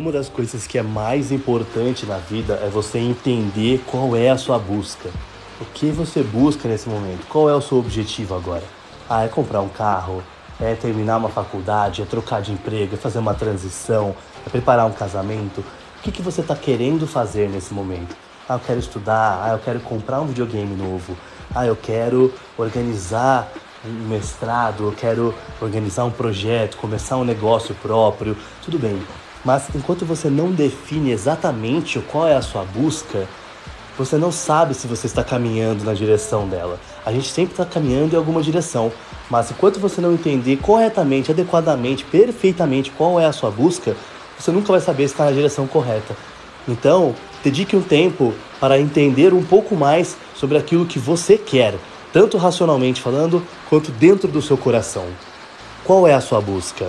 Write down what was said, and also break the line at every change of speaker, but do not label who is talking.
Uma das coisas que é mais importante na vida é você entender qual é a sua busca. O que você busca nesse momento? Qual é o seu objetivo agora? Ah, é comprar um carro? É terminar uma faculdade? É trocar de emprego? É fazer uma transição? É preparar um casamento? O que, que você está querendo fazer nesse momento? Ah, eu quero estudar. Ah, eu quero comprar um videogame novo. Ah, eu quero organizar um mestrado. Eu quero organizar um projeto, começar um negócio próprio. Tudo bem. Mas enquanto você não define exatamente qual é a sua busca, você não sabe se você está caminhando na direção dela. A gente sempre está caminhando em alguma direção, mas enquanto você não entender corretamente, adequadamente, perfeitamente qual é a sua busca, você nunca vai saber se está na direção correta. Então, dedique um tempo para entender um pouco mais sobre aquilo que você quer, tanto racionalmente falando quanto dentro do seu coração. Qual é a sua busca?